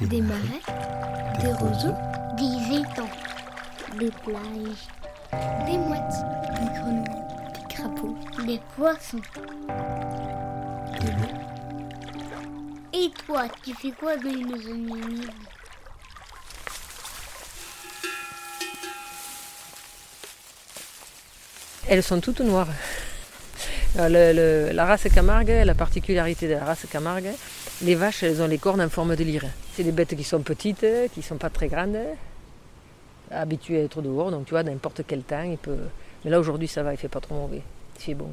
Des marais, des roseaux, des étangs, des plages, des mouettes, des grenouilles, des crapauds, des poissons. Et toi, tu fais quoi dans une zone humide Elles sont toutes noires. Euh, la race Camargue, la particularité de la race Camargue, les vaches, elles ont les cornes en forme de lyre. C'est des bêtes qui sont petites, qui sont pas très grandes, habituées à être dehors. Donc tu vois, n'importe quel temps, il peut. Mais là aujourd'hui, ça va, il fait pas trop mauvais. Il fait bon.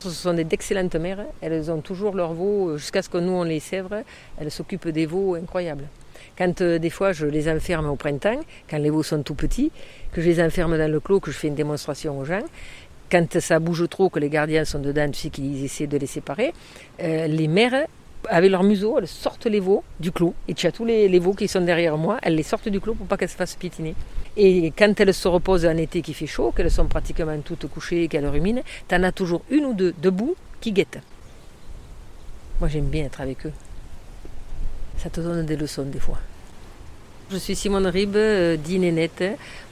Ce sont d'excellentes mères. Elles ont toujours leurs veaux jusqu'à ce que nous on les sèvre. Elles s'occupent des veaux incroyables. Quand euh, des fois je les enferme au printemps, quand les veaux sont tout petits, que je les enferme dans le clos, que je fais une démonstration aux gens, quand ça bouge trop, que les gardiens sont dedans, tu sais qu'ils essaient de les séparer, euh, les mères, avec leur museau, elles sortent les veaux du clos. Et tu as tous les, veaux qui sont derrière moi, elles les sortent du clos pour pas qu'elles se fassent piétiner. Et quand elles se reposent en été qui fait chaud, qu'elles sont pratiquement toutes couchées, qu'elles ruminent, tu en as toujours une ou deux debout qui guettent. Moi j'aime bien être avec eux. Ça te donne des leçons des fois. Je suis Simone Ribes, euh, dit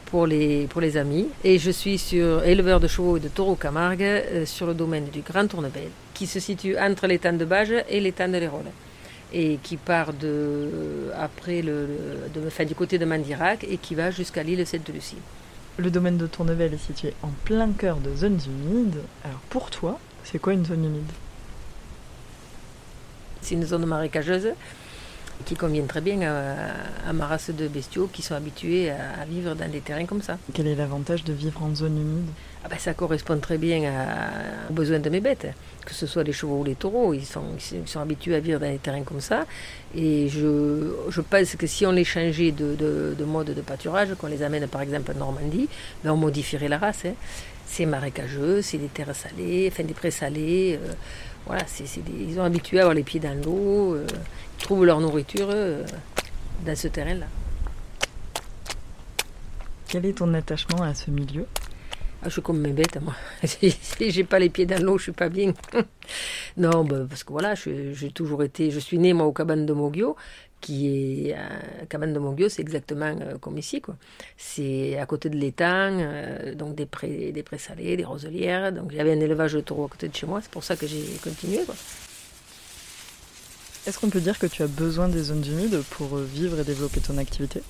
pour les, pour les amis. Et je suis sur éleveur de chevaux et de taureaux Camargue euh, sur le domaine du Grand Tournebel, qui se situe entre l'étang de Bages et l'étang de l'Hérault. Et qui part de, après le, le- de, enfin, du côté de Mandirac et qui va jusqu'à l'île Sainte-Lucie. Le domaine de Tournevel est situé en plein cœur de zones humides. Alors pour toi, c'est quoi une zone humide? C'est une zone marécageuse qui convient très bien à, à ma race de bestiaux qui sont habitués à, à vivre dans des terrains comme ça. Quel est l'avantage de vivre en zone humide? Ah ben, ça correspond très bien à- aux besoins de mes bêtes, que ce soit les chevaux ou les taureaux. Ils sont, ils sont habitués à vivre dans des terrains comme ça. Et je, je pense que si on les changeait de, de- de mode de pâturage, qu'on les amène par exemple en Normandie, ben on modifierait la race. hein. C'est marécageux, c'est des terres salées, enfin des prés salés. euh, voilà, des- ils sont habitués à avoir les pieds dans l'eau. euh, ils trouvent leur nourriture euh, dans ce terrain-là. Quel est ton attachement à ce milieu? Ah, je suis comme mes bêtes, moi. Si j'ai pas les pieds dans l'eau, je suis pas bien. non, bah, parce que voilà, je- j'ai toujours été. Je suis née, moi, aux cabanes de Moggio, qui est. Euh, cabane de Moggio, c'est exactement euh, comme ici. C'est à côté de l'étang, euh, donc des prés, des prés salés, des roselières. Donc j'avais un élevage de taureaux à côté de chez moi, c'est pour ça que j'ai continué. Est-ce qu'on peut dire que tu as besoin des zones humides pour vivre et développer ton activité?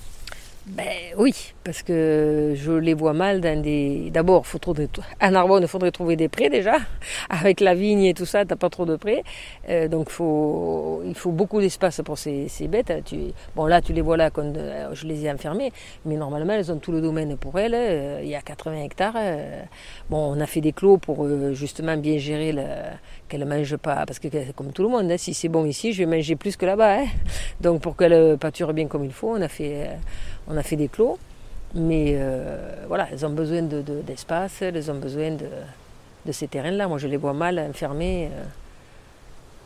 Ben oui, parce que je les vois mal dans des. D'abord, faut trouver... à Narbonne, il faudrait trouver des prés déjà. Avec la vigne et tout ça, t'as pas trop de prés. Euh, donc faut... il faut beaucoup d'espace pour ces, ces bêtes. Tu... Bon, là, tu les vois là, quand euh, je les ai enfermées, mais normalement, elles ont tout le domaine pour elles. Euh, Il y a 80 hectares. Euh, Bon, on a fait des clos pour justement bien gérer le... qu'elles ne mangent pas. Parce que, comme tout le monde, hein, si c'est bon ici, je vais manger plus que là-bas. hein. Donc, pour qu'elles pâturent bien comme il faut, on a fait. On a fait des clos, mais euh, voilà, elles ont besoin de- de- d'espace, elles ont besoin de, ces terrains-là. Moi, je les vois mal enfermés euh,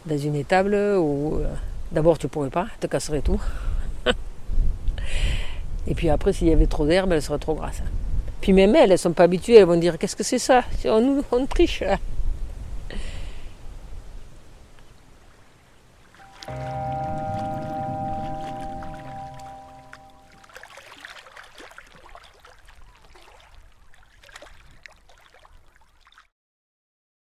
dans une étable où euh, d'abord tu pourrais pas, te casserais tout. Et puis après, s'il y avait trop d'herbe, elles seraient trop grasses. Puis même elles, elles sont pas habituées, elles vont dire qu'est-ce que c'est ça? On, on triche. là.